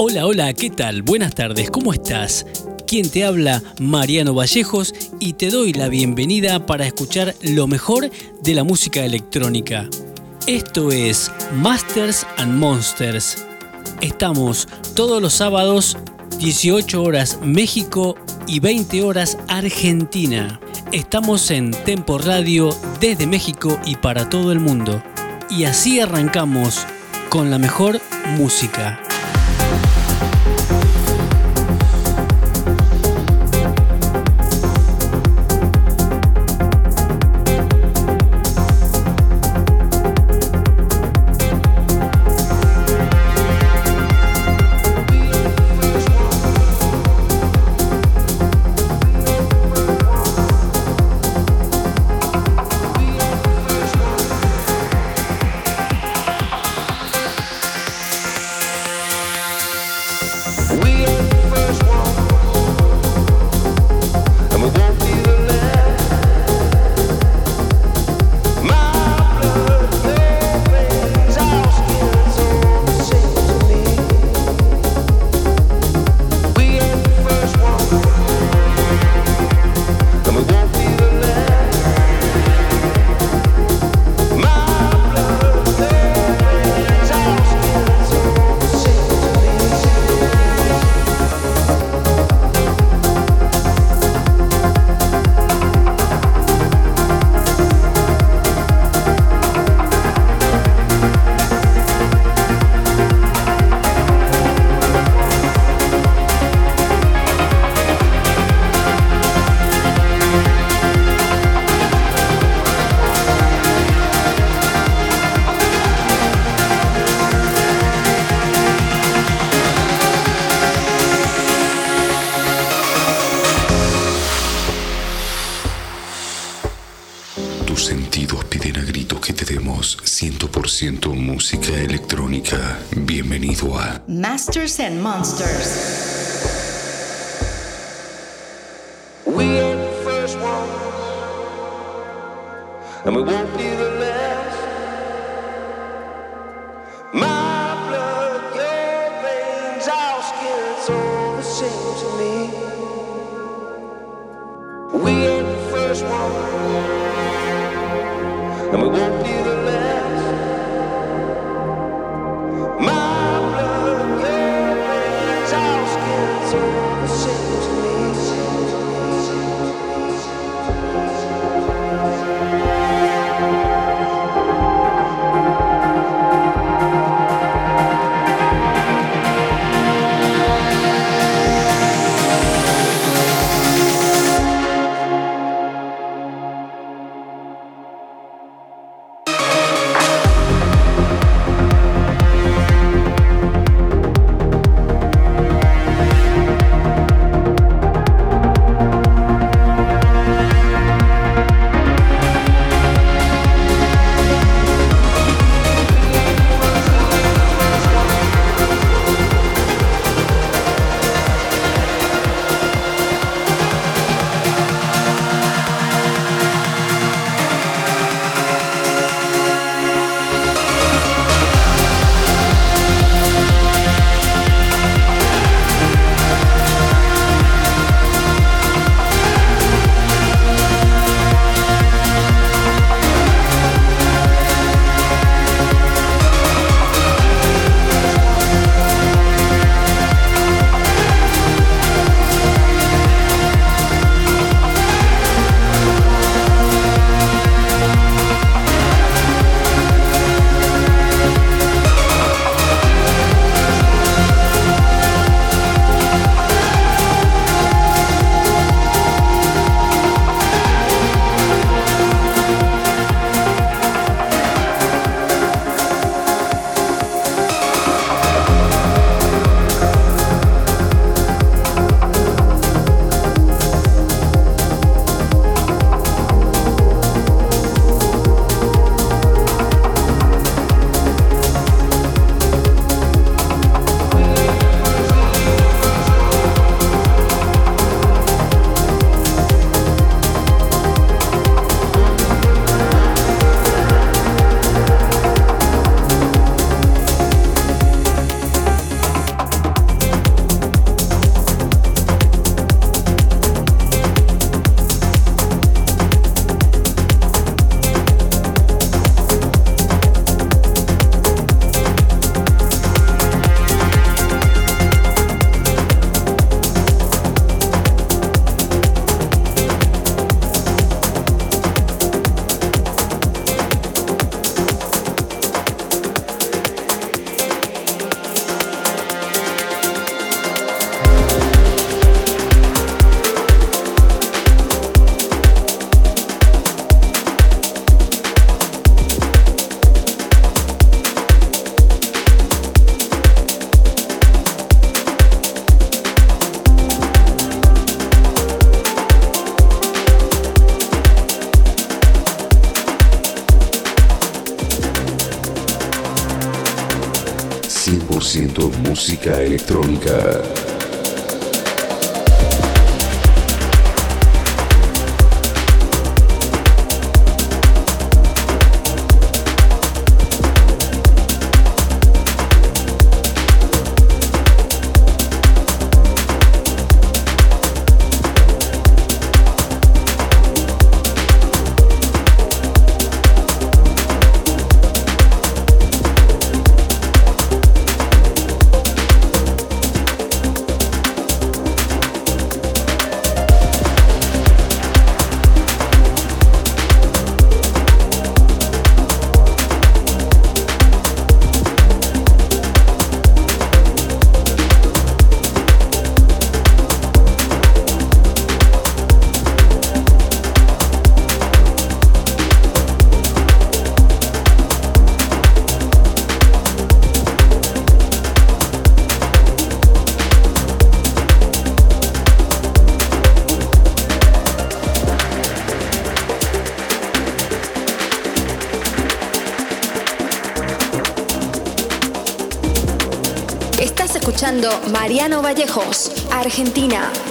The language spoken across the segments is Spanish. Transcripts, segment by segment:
Hola, hola, ¿qué tal? Buenas tardes, ¿cómo estás? Quien te habla, Mariano Vallejos, y te doy la bienvenida para escuchar lo mejor de la música electrónica. Esto es Masters and Monsters. Estamos todos los sábados, 18 horas México y 20 horas Argentina. Estamos en Tempo Radio desde México y para todo el mundo. Y así arrancamos con la mejor música. Bienvenido a Masters and Monsters. We the first ones, and we won't be the música electrónica. Argentina.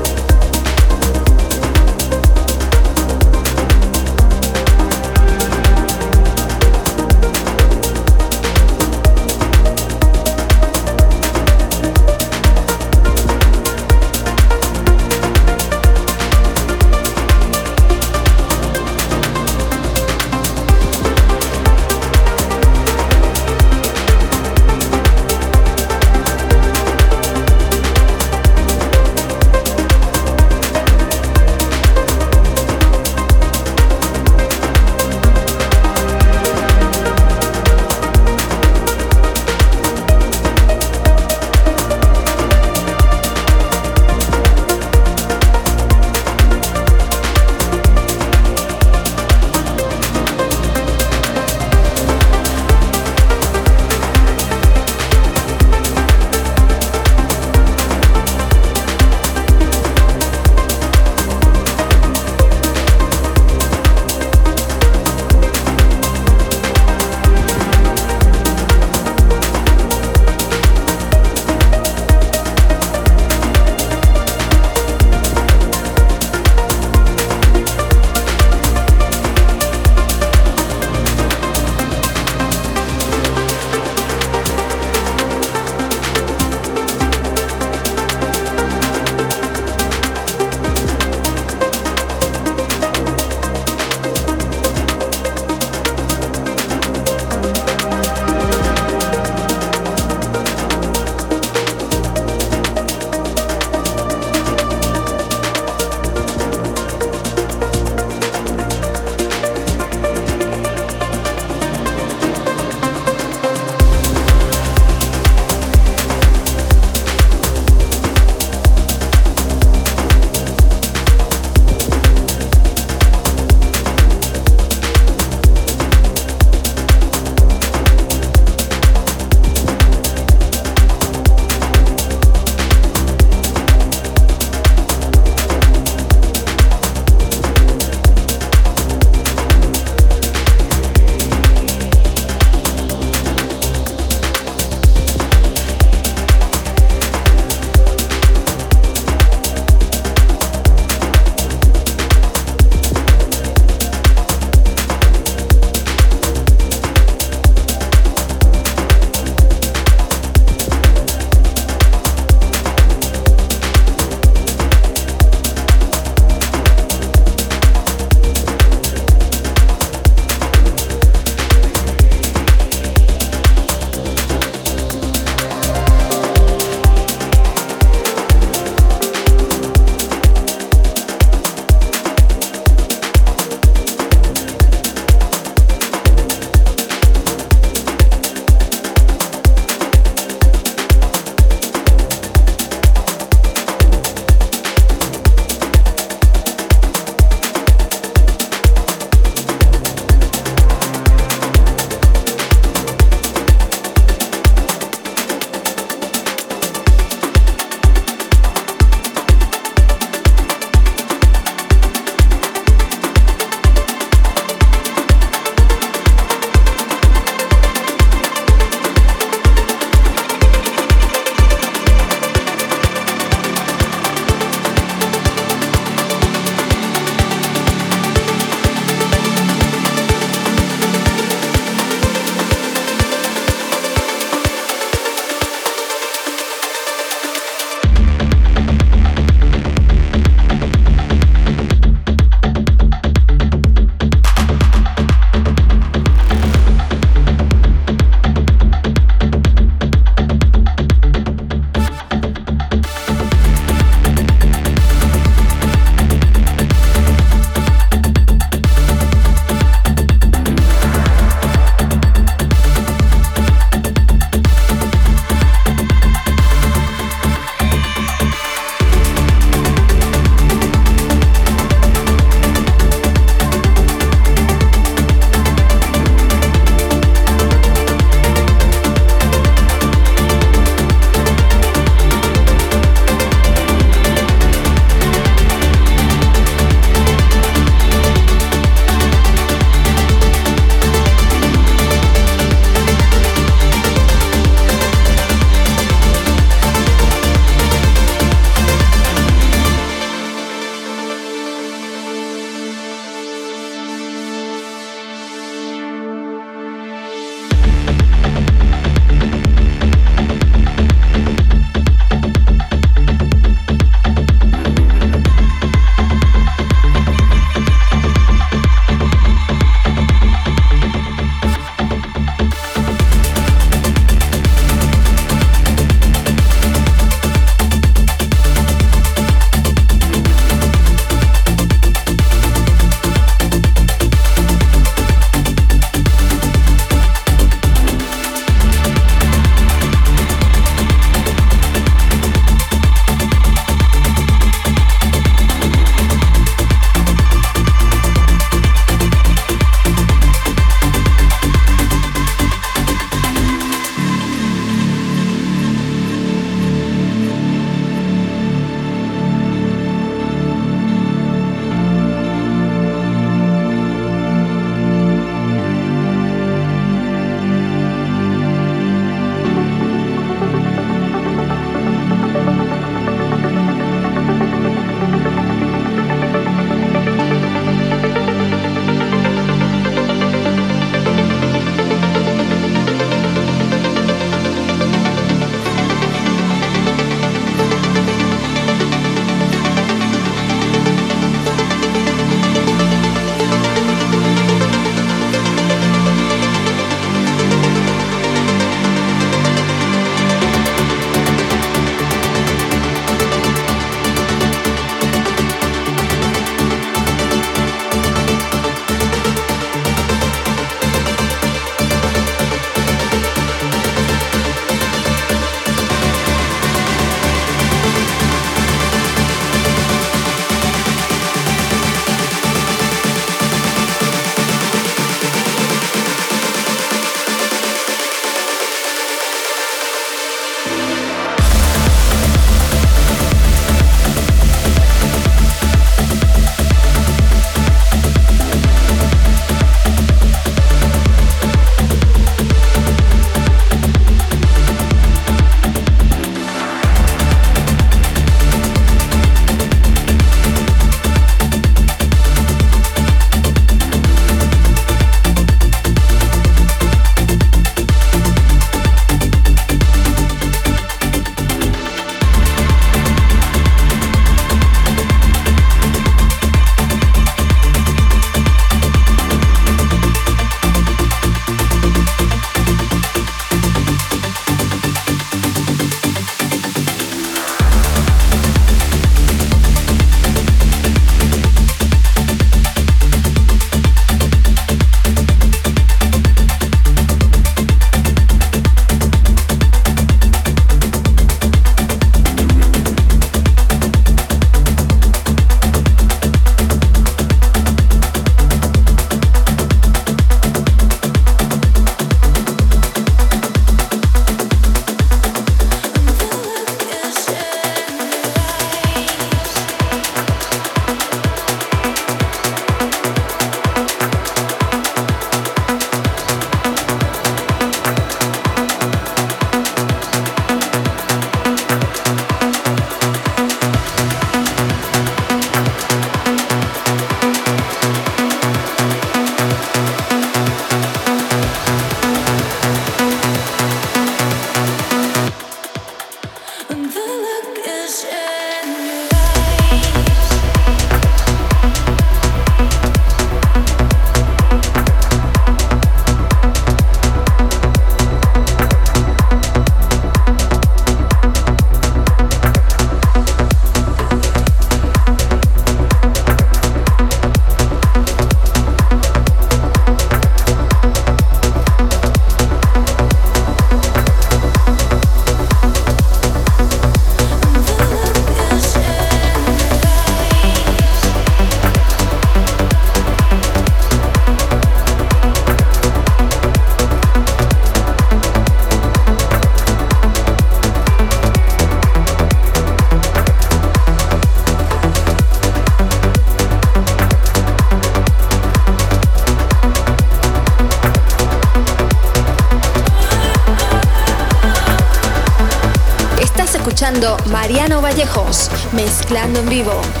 Mezclando en vivo.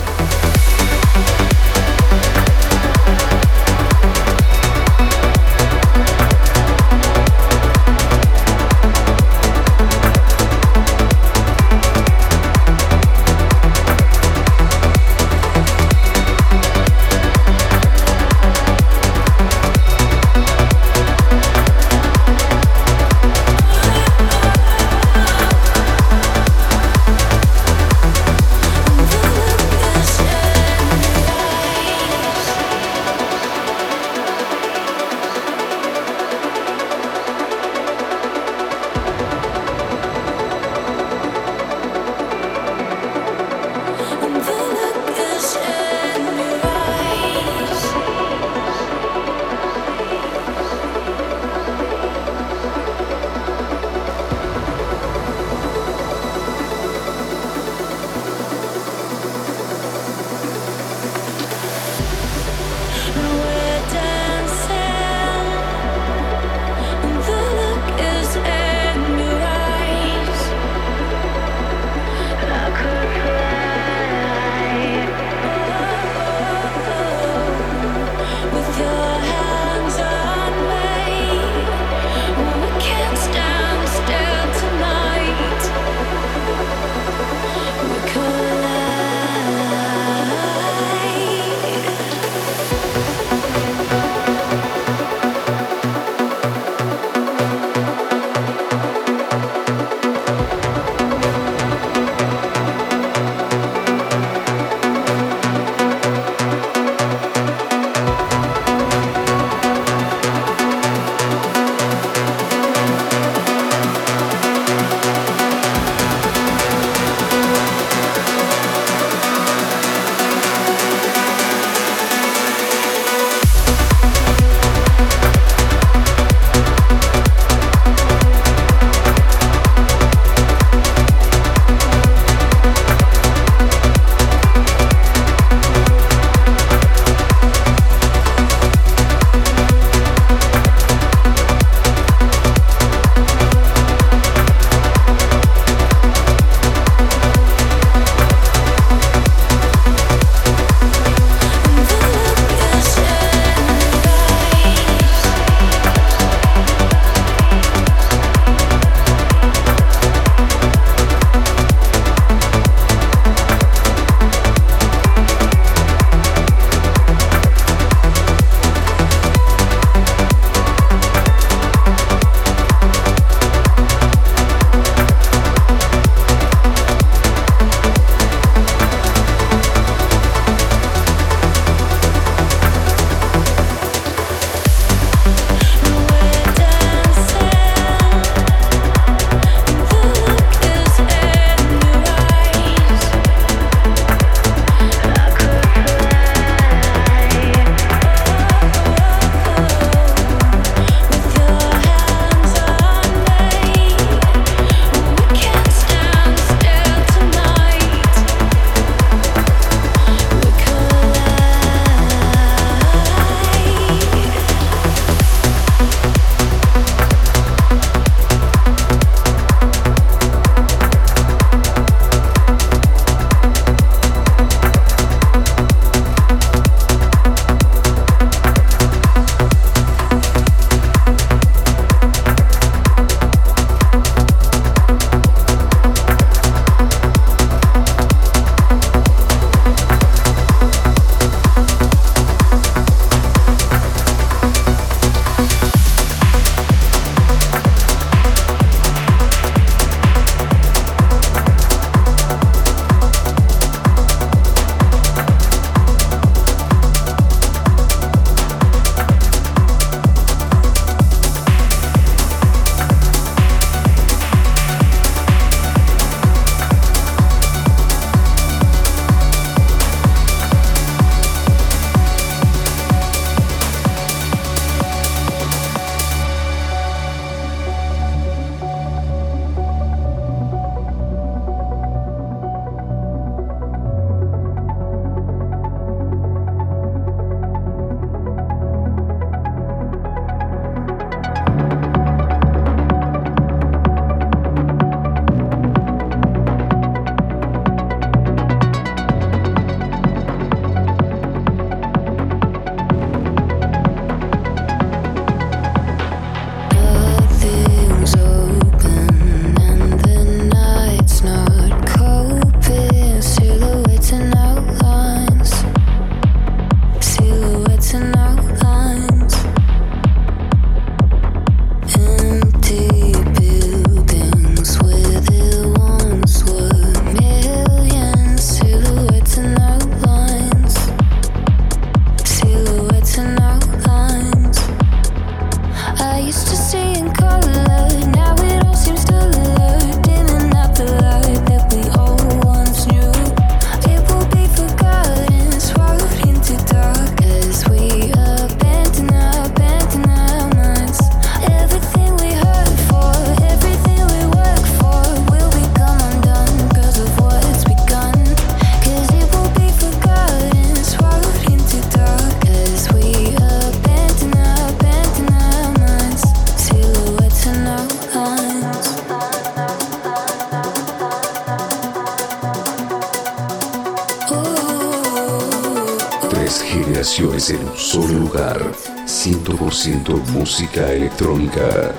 Solo lugar. 100% música electrónica.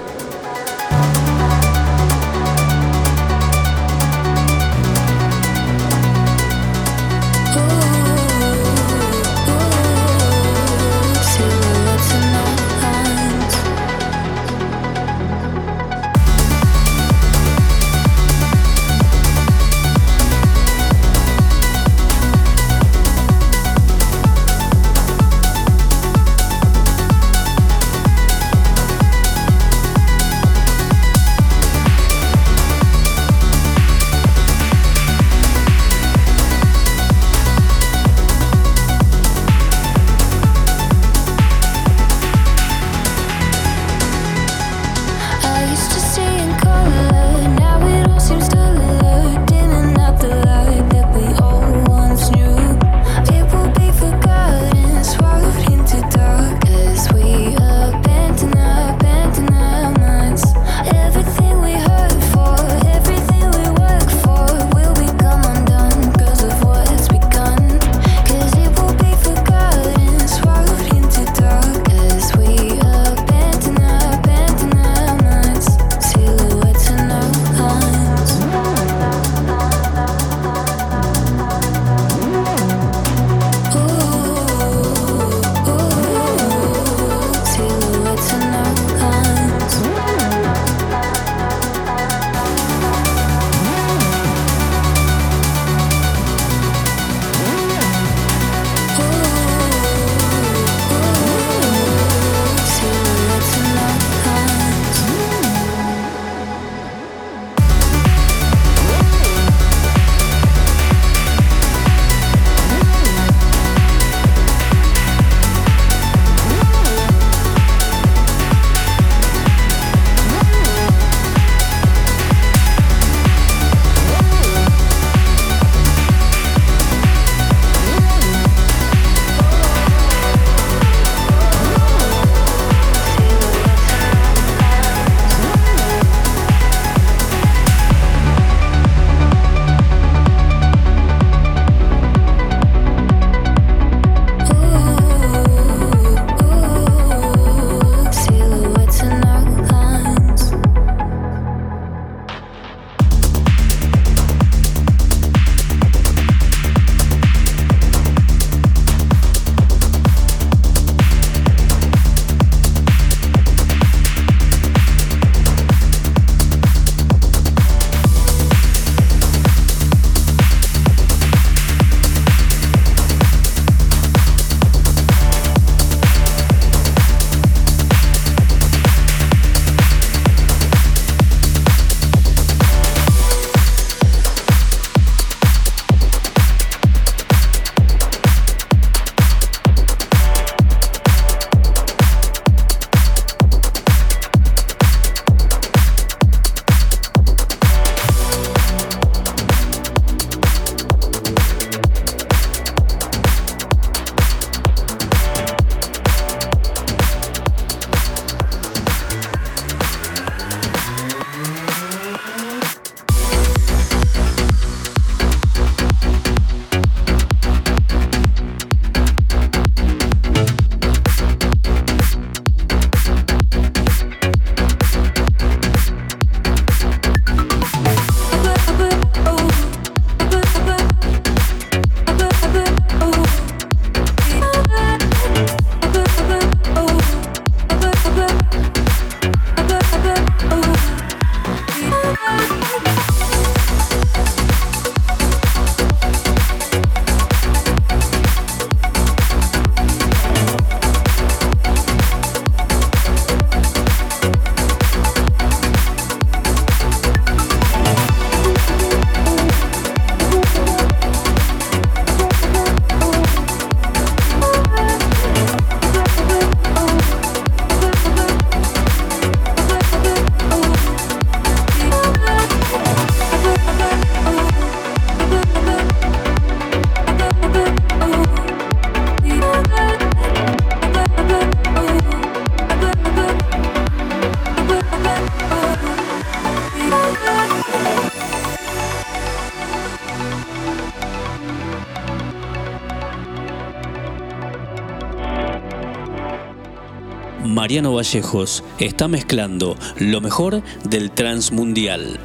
Vallejos está mezclando lo mejor del Transmundial.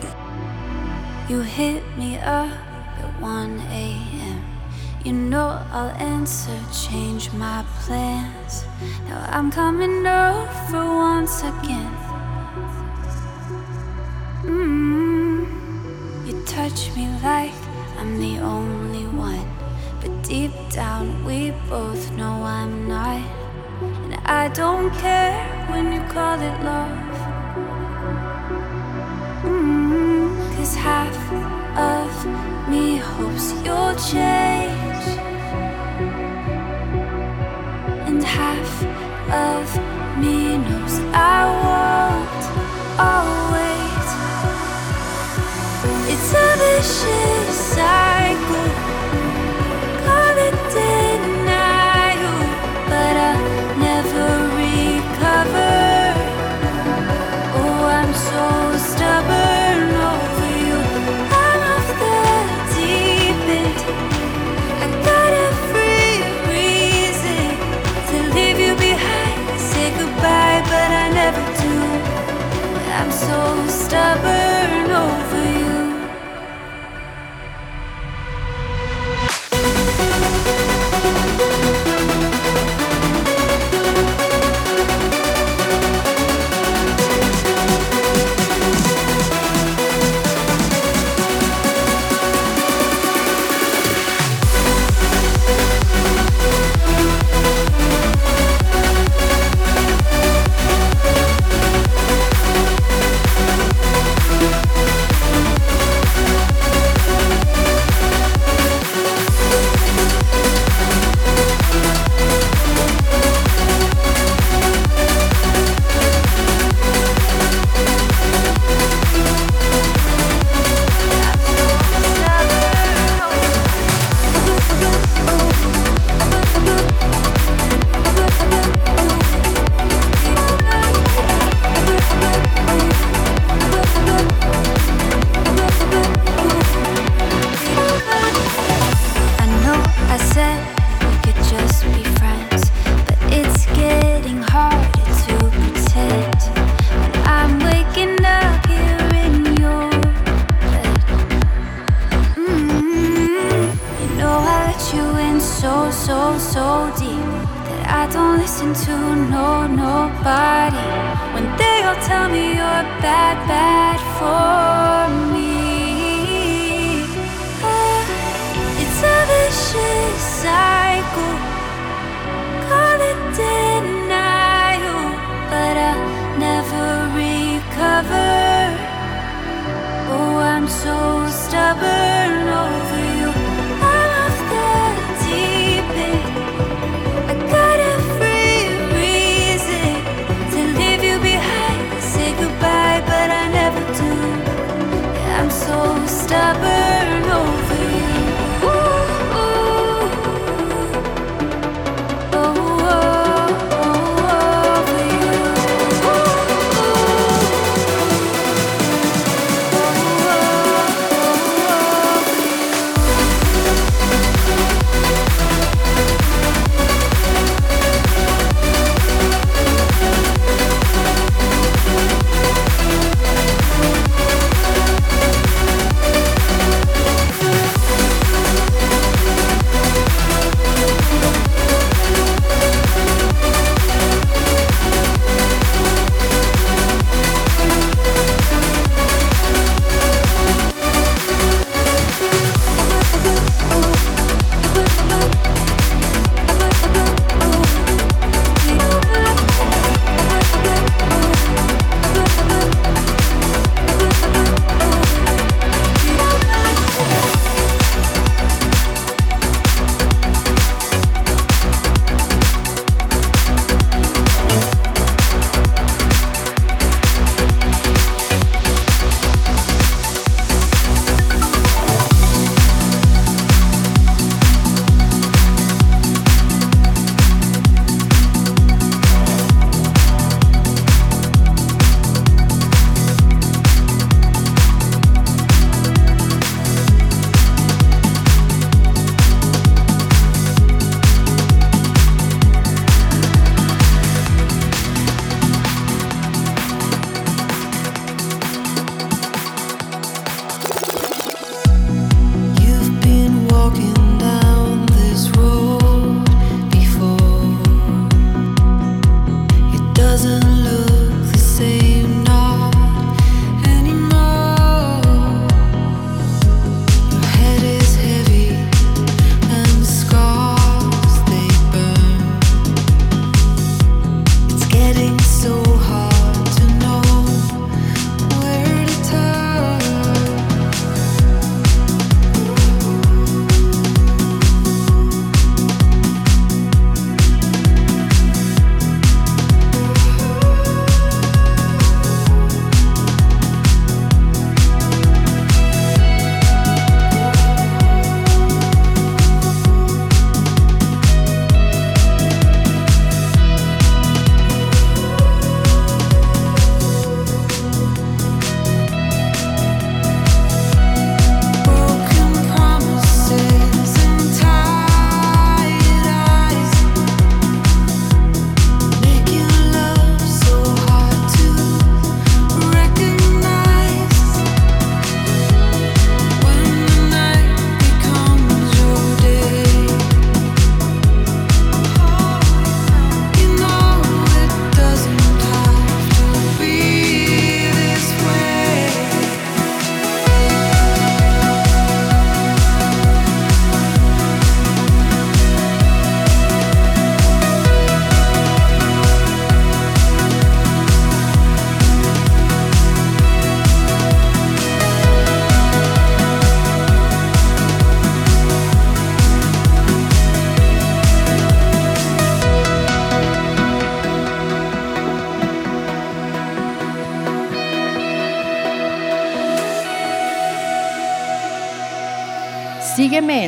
You hit me up at 1 a.m. You know I'll answer, change my plans. Now I'm coming over once again. Mm, you touch me like I'm the only one. But deep down, we both know I'm not. And I don't care when you call it love. Mm, Cause half of me hopes you'll change. And half of me knows I won't always. It's a vicious cycle. shepherd.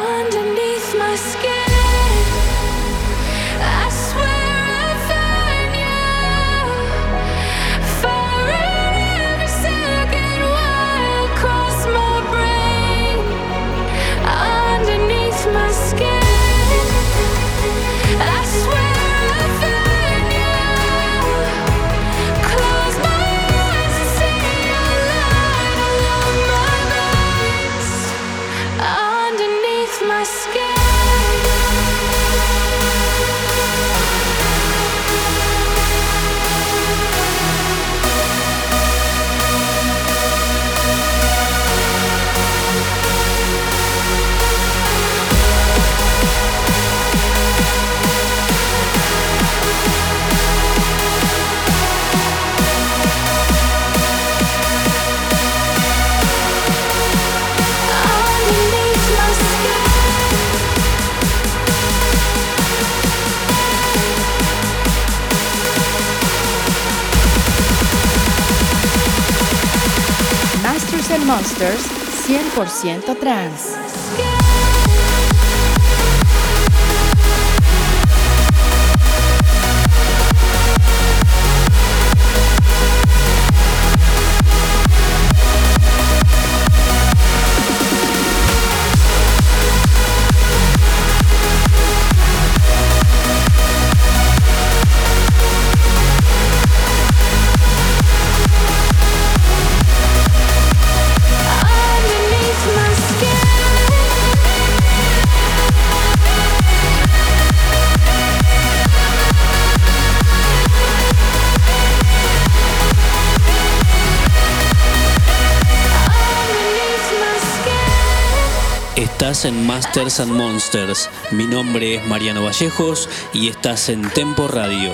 underneath my skin. Monsters 100% trans. Estás en Masters and Monsters. Mi nombre es Mariano Vallejos y estás en Tempo Radio.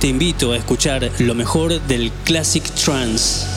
Te invito a escuchar lo mejor del Classic Trance.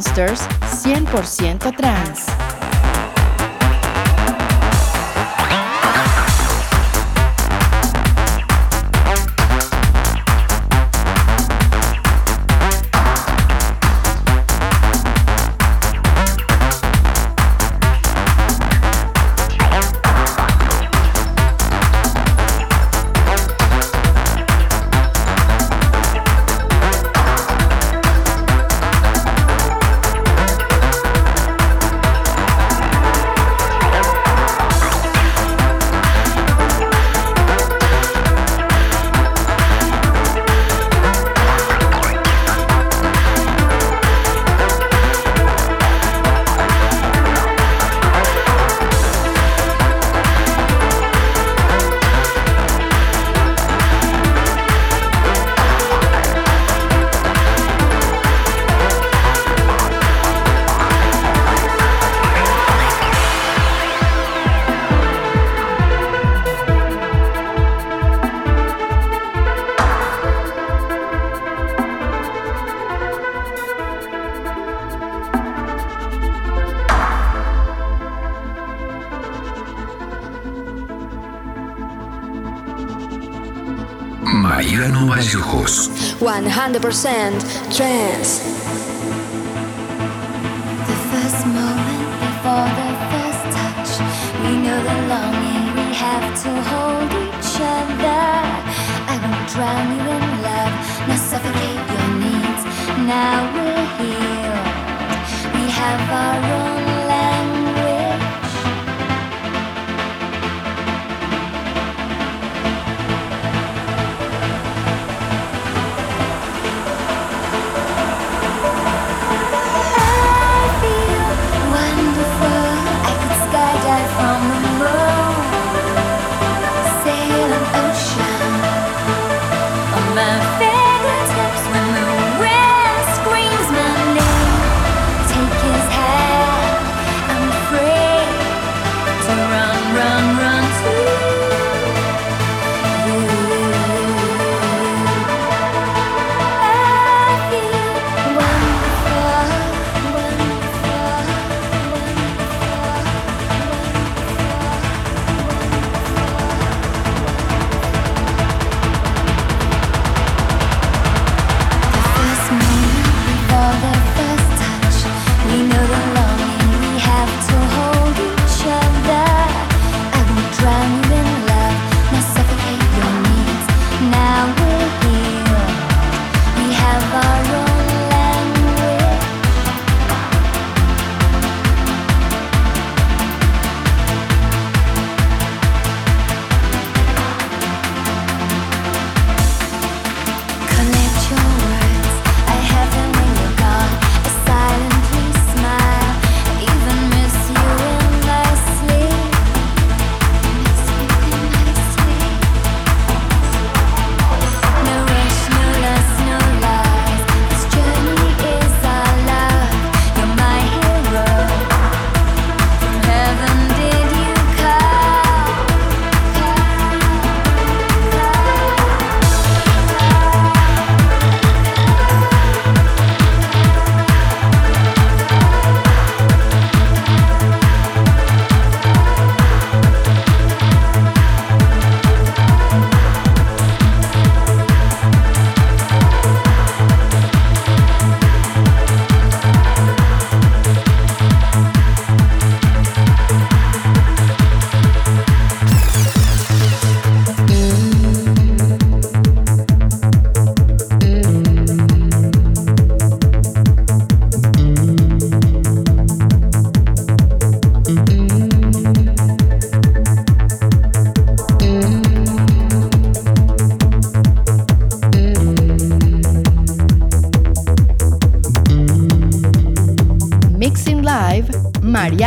Monsters 100% trans. 100% trance.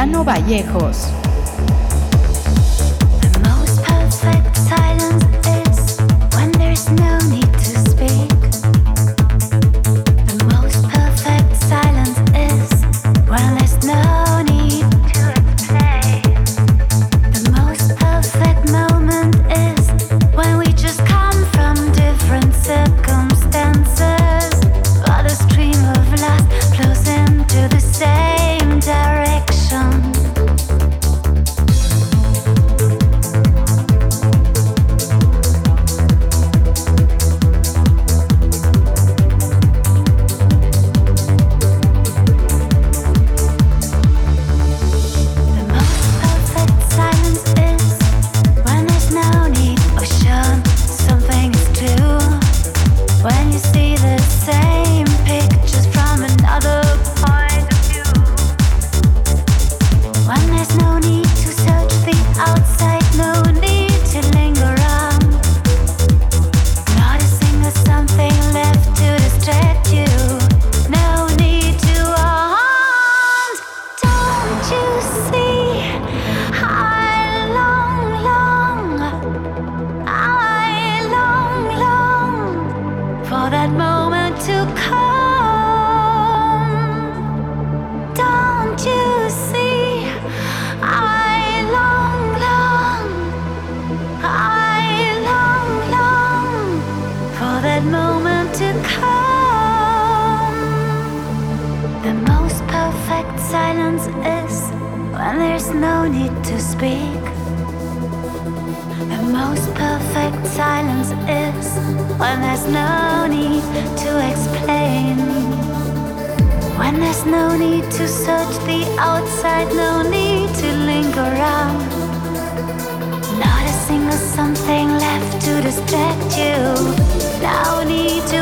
Mariano Vallejos. When there's no need to search the outside, no need to linger around. Not a single something left to distract you. No need to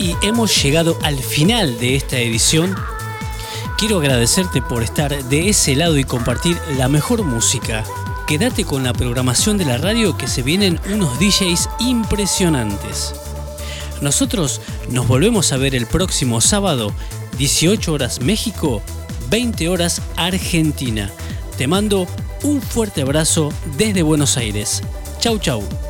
y hemos llegado al final de esta edición. Quiero agradecerte por estar de ese lado y compartir la mejor música. Quédate con la programación de la radio que se vienen unos DJs impresionantes. Nosotros nos volvemos a ver el próximo sábado, 18 horas México, 20 horas Argentina. Te mando un fuerte abrazo desde Buenos Aires. Chau chau.